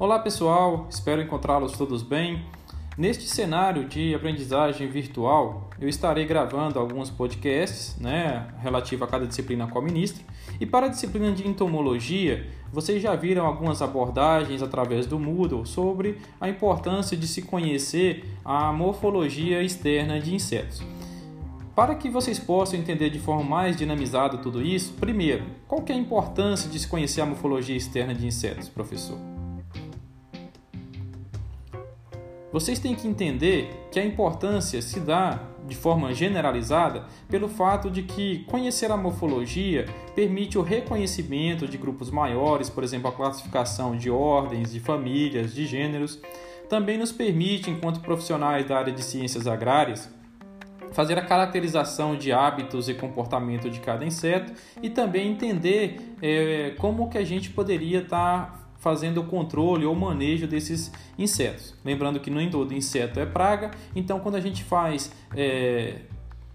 Olá pessoal, espero encontrá-los todos bem. Neste cenário de aprendizagem virtual, eu estarei gravando alguns podcasts né, relativo a cada disciplina qual ministro. E para a disciplina de entomologia, vocês já viram algumas abordagens através do Moodle sobre a importância de se conhecer a morfologia externa de insetos. Para que vocês possam entender de forma mais dinamizada tudo isso, primeiro, qual é a importância de se conhecer a morfologia externa de insetos, professor? Vocês têm que entender que a importância se dá de forma generalizada pelo fato de que conhecer a morfologia permite o reconhecimento de grupos maiores, por exemplo, a classificação de ordens, de famílias, de gêneros. Também nos permite, enquanto profissionais da área de ciências agrárias, fazer a caracterização de hábitos e comportamento de cada inseto e também entender é, como que a gente poderia estar tá fazendo o controle ou manejo desses insetos. Lembrando que nem todo inseto é praga, então quando a gente faz é,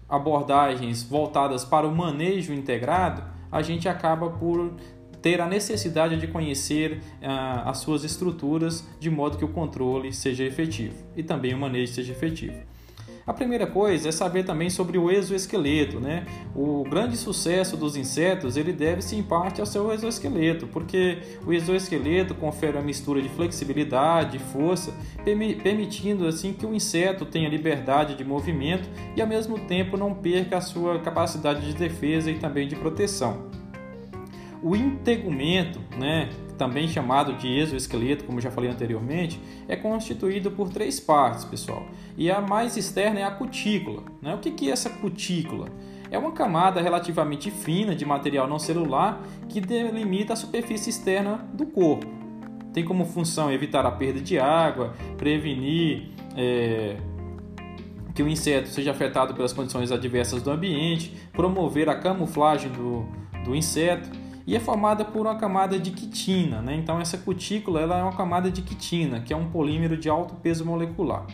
abordagens voltadas para o manejo integrado, a gente acaba por ter a necessidade de conhecer ah, as suas estruturas de modo que o controle seja efetivo e também o manejo seja efetivo. A primeira coisa é saber também sobre o exoesqueleto, né? O grande sucesso dos insetos, ele deve-se em parte ao seu exoesqueleto, porque o exoesqueleto confere uma mistura de flexibilidade e força, permitindo assim que o inseto tenha liberdade de movimento e ao mesmo tempo não perca a sua capacidade de defesa e também de proteção. O integumento, né, também chamado de exoesqueleto, como já falei anteriormente, é constituído por três partes, pessoal. E a mais externa é a cutícula. Né? O que é essa cutícula? É uma camada relativamente fina de material não celular que delimita a superfície externa do corpo. Tem como função evitar a perda de água, prevenir é, que o inseto seja afetado pelas condições adversas do ambiente, promover a camuflagem do, do inseto e é formada por uma camada de quitina. Né? Então, essa cutícula ela é uma camada de quitina, que é um polímero de alto peso molecular.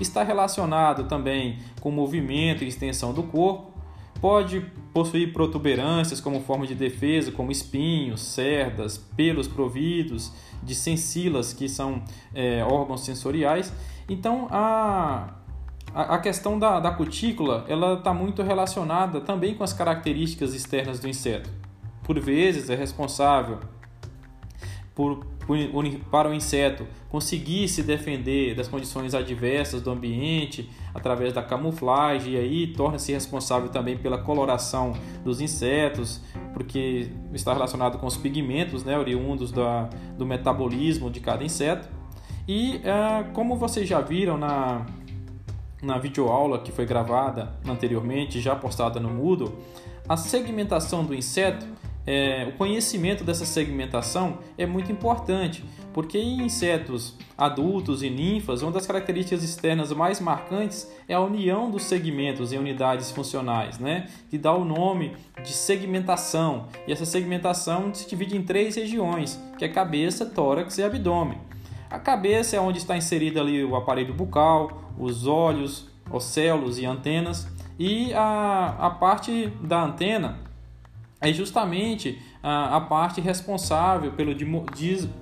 Está relacionado também com movimento e extensão do corpo, pode possuir protuberâncias como forma de defesa, como espinhos, cerdas, pelos providos de sensilas, que são é, órgãos sensoriais. Então, a, a questão da, da cutícula ela está muito relacionada também com as características externas do inseto por vezes é responsável por, por, para o inseto conseguir se defender das condições adversas do ambiente através da camuflagem e aí torna-se responsável também pela coloração dos insetos, porque está relacionado com os pigmentos né, oriundos da, do metabolismo de cada inseto. E é, como vocês já viram na, na videoaula que foi gravada anteriormente, já postada no Moodle, a segmentação do inseto é, o conhecimento dessa segmentação é muito importante, porque em insetos adultos e ninfas, uma das características externas mais marcantes é a união dos segmentos em unidades funcionais, né? que dá o nome de segmentação. E essa segmentação se divide em três regiões, que é cabeça, tórax e abdômen. A cabeça é onde está inserido ali o aparelho bucal, os olhos, océlos e antenas, e a, a parte da antena é justamente a, a parte responsável pelo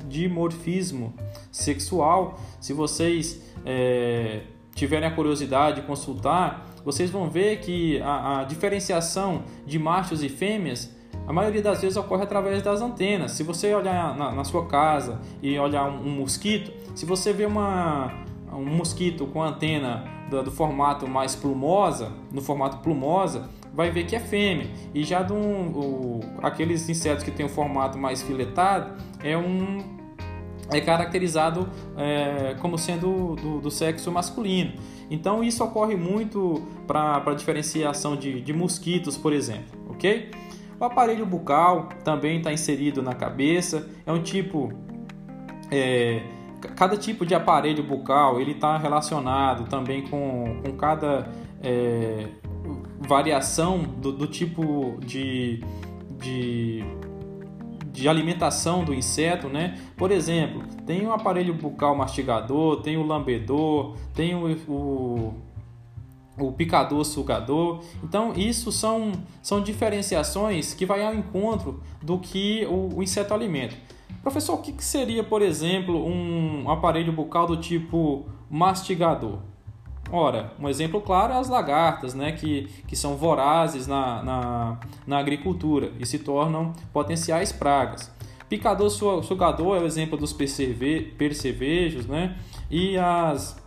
dimorfismo sexual. Se vocês é, tiverem a curiosidade de consultar, vocês vão ver que a, a diferenciação de machos e fêmeas a maioria das vezes ocorre através das antenas. Se você olhar na, na sua casa e olhar um, um, mosquito, se você vê uma, um mosquito com antena do, do, formato mais plumosa, no formato plumosa, vai ver que é fêmea. E já do, o, aqueles insetos que tem o formato mais filetado é um é caracterizado é, como sendo do, do, sexo masculino. Então isso ocorre muito para diferenciação de, de mosquitos, por exemplo, ok? O aparelho bucal também está inserido na cabeça, é um tipo é, cada tipo de aparelho bucal ele está relacionado também com, com cada é, variação do, do tipo de, de, de, alimentação do inseto, né? Por exemplo, tem o aparelho bucal mastigador, tem o lambedor, tem o, o, o picador sugador. Então, isso são, são diferenciações que vai ao encontro do que o, o inseto alimenta. Professor, o que seria, por exemplo, um aparelho bucal do tipo mastigador? Ora, um exemplo claro é as lagartas, né, que, que são vorazes na, na, na agricultura e se tornam potenciais pragas. Picador sugador é o exemplo dos percevejos, né, e as,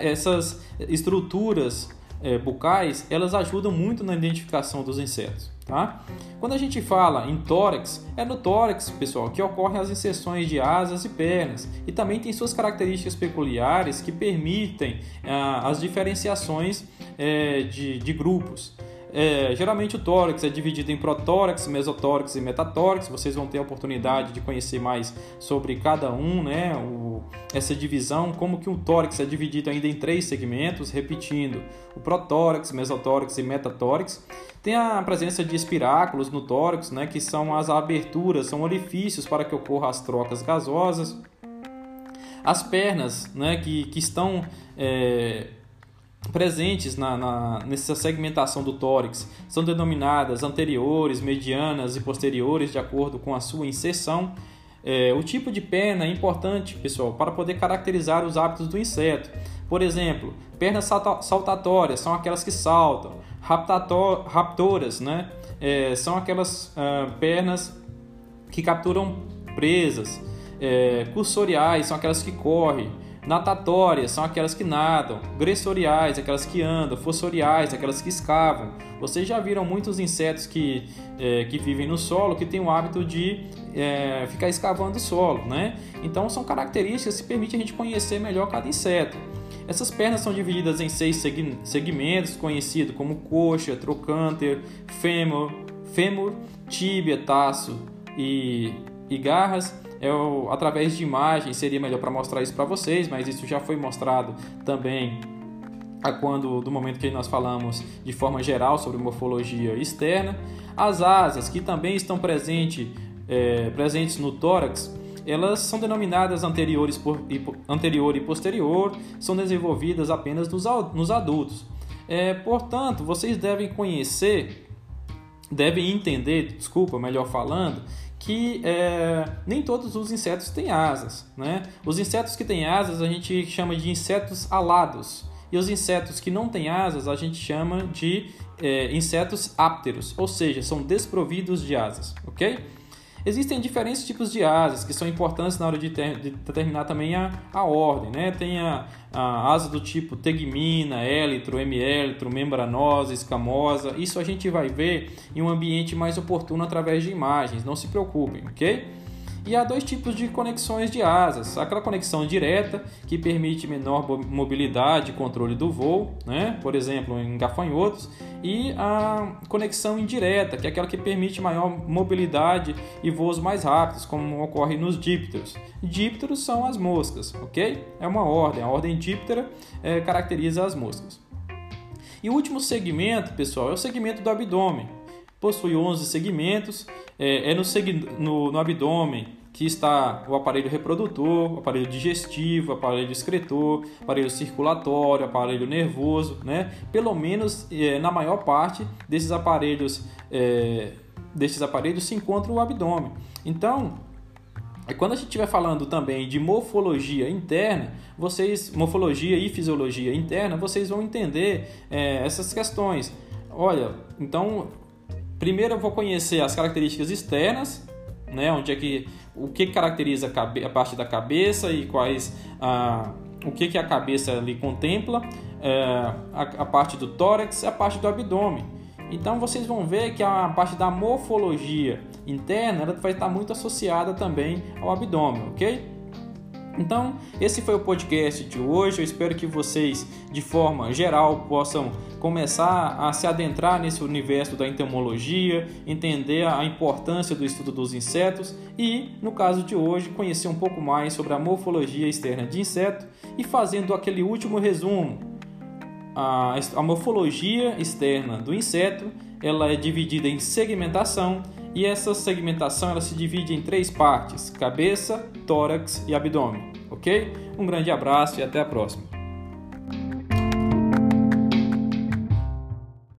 essas estruturas é, bucais, elas ajudam muito na identificação dos insetos. Tá? Quando a gente fala em tórax, é no tórax, pessoal, que ocorrem as inserções de asas e pernas e também tem suas características peculiares que permitem ah, as diferenciações é, de, de grupos. É, geralmente o tórax é dividido em protórax, mesotórax e metatórax. Vocês vão ter a oportunidade de conhecer mais sobre cada um, né? O, essa divisão, como que o tórax é dividido ainda em três segmentos, repetindo: o protórax, mesotórax e metatórax. Tem a presença de espiráculos no tórax, né? Que são as aberturas, são orifícios para que ocorram as trocas gasosas. As pernas, né? Que, que estão é, presentes na, na, nessa segmentação do tórax são denominadas anteriores, medianas e posteriores de acordo com a sua inserção. É, o tipo de perna é importante, pessoal, para poder caracterizar os hábitos do inseto. Por exemplo, pernas saltatórias são aquelas que saltam, raptoras né? É, são aquelas uh, pernas que capturam presas, é, cursoriais são aquelas que correm, Natatórias são aquelas que nadam, gressoriais, aquelas que andam, fossoriais, aquelas que escavam. Vocês já viram muitos insetos que, é, que vivem no solo que têm o hábito de é, ficar escavando o solo, né? Então são características que permitem a gente conhecer melhor cada inseto. Essas pernas são divididas em seis segmentos, conhecidos como coxa, trocânter, fêmur, fêmur tíbia, taço e, e garras eu, através de imagens seria melhor para mostrar isso para vocês, mas isso já foi mostrado também a quando do momento que nós falamos de forma geral sobre morfologia externa. As asas, que também estão presente, é, presentes no tórax, elas são denominadas anteriores por, anterior e posterior, são desenvolvidas apenas nos, nos adultos. É, portanto, vocês devem conhecer, devem entender, desculpa, melhor falando, que é, nem todos os insetos têm asas. Né? Os insetos que têm asas a gente chama de insetos alados. E os insetos que não têm asas a gente chama de é, insetos ápteros, ou seja, são desprovidos de asas, ok? Existem diferentes tipos de asas que são importantes na hora de, ter, de determinar também a, a ordem. Né? Tem a, a asa do tipo tegmina, élitro, hemiélitro, membranosa, escamosa. Isso a gente vai ver em um ambiente mais oportuno através de imagens, não se preocupem, ok? E há dois tipos de conexões de asas: aquela conexão direta, que permite menor mobilidade e controle do voo, né? por exemplo, em gafanhotos, e a conexão indireta, que é aquela que permite maior mobilidade e voos mais rápidos, como ocorre nos dípteros. Dípteros são as moscas, ok? É uma ordem, a ordem díptera é, caracteriza as moscas. E o último segmento, pessoal, é o segmento do abdômen. Possui 11 segmentos, é, é no, no, no abdômen que está o aparelho reprodutor, o aparelho digestivo, o aparelho excretor, aparelho circulatório, aparelho nervoso, né? Pelo menos é, na maior parte desses aparelhos, é, desses aparelhos se encontra o abdômen. Então, quando a gente estiver falando também de morfologia interna, vocês, morfologia e fisiologia interna, vocês vão entender é, essas questões. Olha, então Primeiro eu vou conhecer as características externas, né, onde é que o que caracteriza a, a parte da cabeça e quais a, o que, que a cabeça ali contempla, é, a, a parte do tórax, a parte do abdômen. Então vocês vão ver que a parte da morfologia interna ela vai estar muito associada também ao abdômen, ok? Então, esse foi o podcast de hoje. Eu espero que vocês, de forma geral, possam começar a se adentrar nesse universo da entomologia, entender a importância do estudo dos insetos e, no caso de hoje, conhecer um pouco mais sobre a morfologia externa de inseto e fazendo aquele último resumo. A, a morfologia externa do inseto ela é dividida em segmentação e essa segmentação ela se divide em três partes: cabeça, tórax e abdômen. Ok? Um grande abraço e até a próxima.